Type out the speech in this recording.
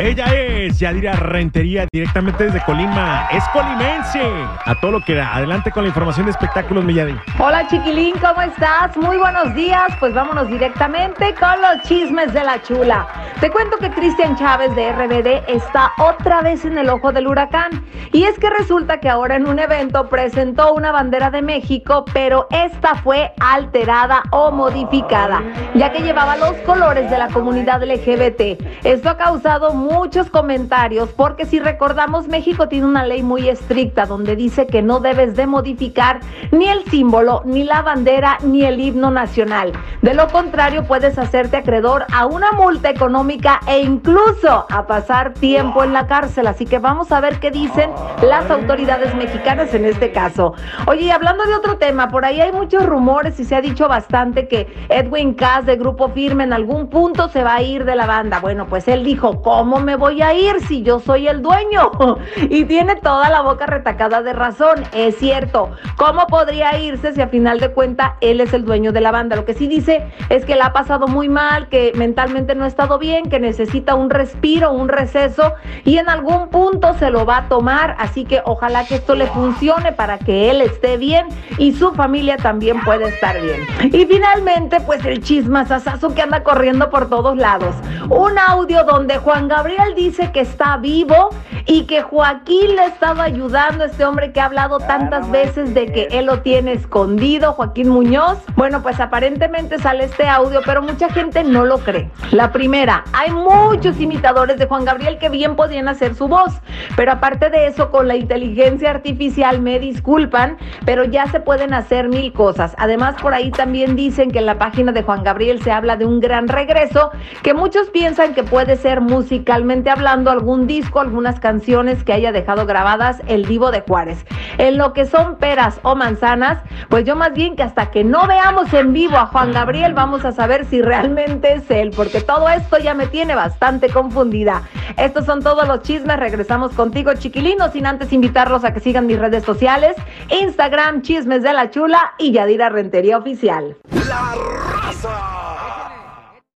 Ella es Yadira Rentería, directamente desde Colima. Es colimense. A todo lo que da. Adelante con la información de espectáculos, Milladi. Hola, chiquilín, ¿cómo estás? Muy buenos días. Pues vámonos directamente con los chismes de la chula. Te cuento que Cristian Chávez de RBD está otra vez en el ojo del huracán. Y es que resulta que ahora en un evento presentó una bandera de México, pero esta fue alterada o modificada, ya que llevaba los colores de la comunidad LGBT. Esto ha causado muchos comentarios porque si recordamos México tiene una ley muy estricta donde dice que no debes de modificar ni el símbolo, ni la bandera, ni el himno nacional. De lo contrario puedes hacerte acreedor a una multa económica e incluso a pasar tiempo en la cárcel. Así que vamos a ver qué dicen las autoridades mexicanas en este caso. Oye, hablando de otro tema, por ahí hay muchos rumores y se ha dicho bastante que Edwin Cass de Grupo Firme en algún punto se va a ir de la banda. Bueno, pues él dijo, ¿cómo me voy a ir si yo soy el dueño? y tiene toda la boca retacada de razón. Es cierto. ¿Cómo podría irse si a final de cuenta él es el dueño de la banda? Lo que sí dice es que la ha pasado muy mal, que mentalmente no ha estado bien, que necesita un respiro, un receso y en algún punto se lo va a tomar. Así que ojalá que esto le funcione para que él esté bien y su familia también pueda estar bien. Y finalmente, pues el chismasasazo que anda corriendo por todos lados. Un audio donde Juan Gabriel Gabriel dice que está vivo y que Joaquín le ha estado ayudando, este hombre que ha hablado tantas veces de que él lo tiene escondido, Joaquín Muñoz. Bueno, pues aparentemente sale este audio, pero mucha gente no lo cree. La primera, hay muchos imitadores de Juan Gabriel que bien podían hacer su voz, pero aparte de eso, con la inteligencia artificial, me disculpan, pero ya se pueden hacer mil cosas. Además, por ahí también dicen que en la página de Juan Gabriel se habla de un gran regreso, que muchos piensan que puede ser hablando, algún disco, algunas canciones que haya dejado grabadas el Divo de Juárez. En lo que son peras o manzanas, pues yo más bien que hasta que no veamos en vivo a Juan Gabriel vamos a saber si realmente es él, porque todo esto ya me tiene bastante confundida. Estos son todos los chismes, regresamos contigo chiquilinos, sin antes invitarlos a que sigan mis redes sociales, Instagram, Chismes de la Chula y Yadira Rentería Oficial. La raza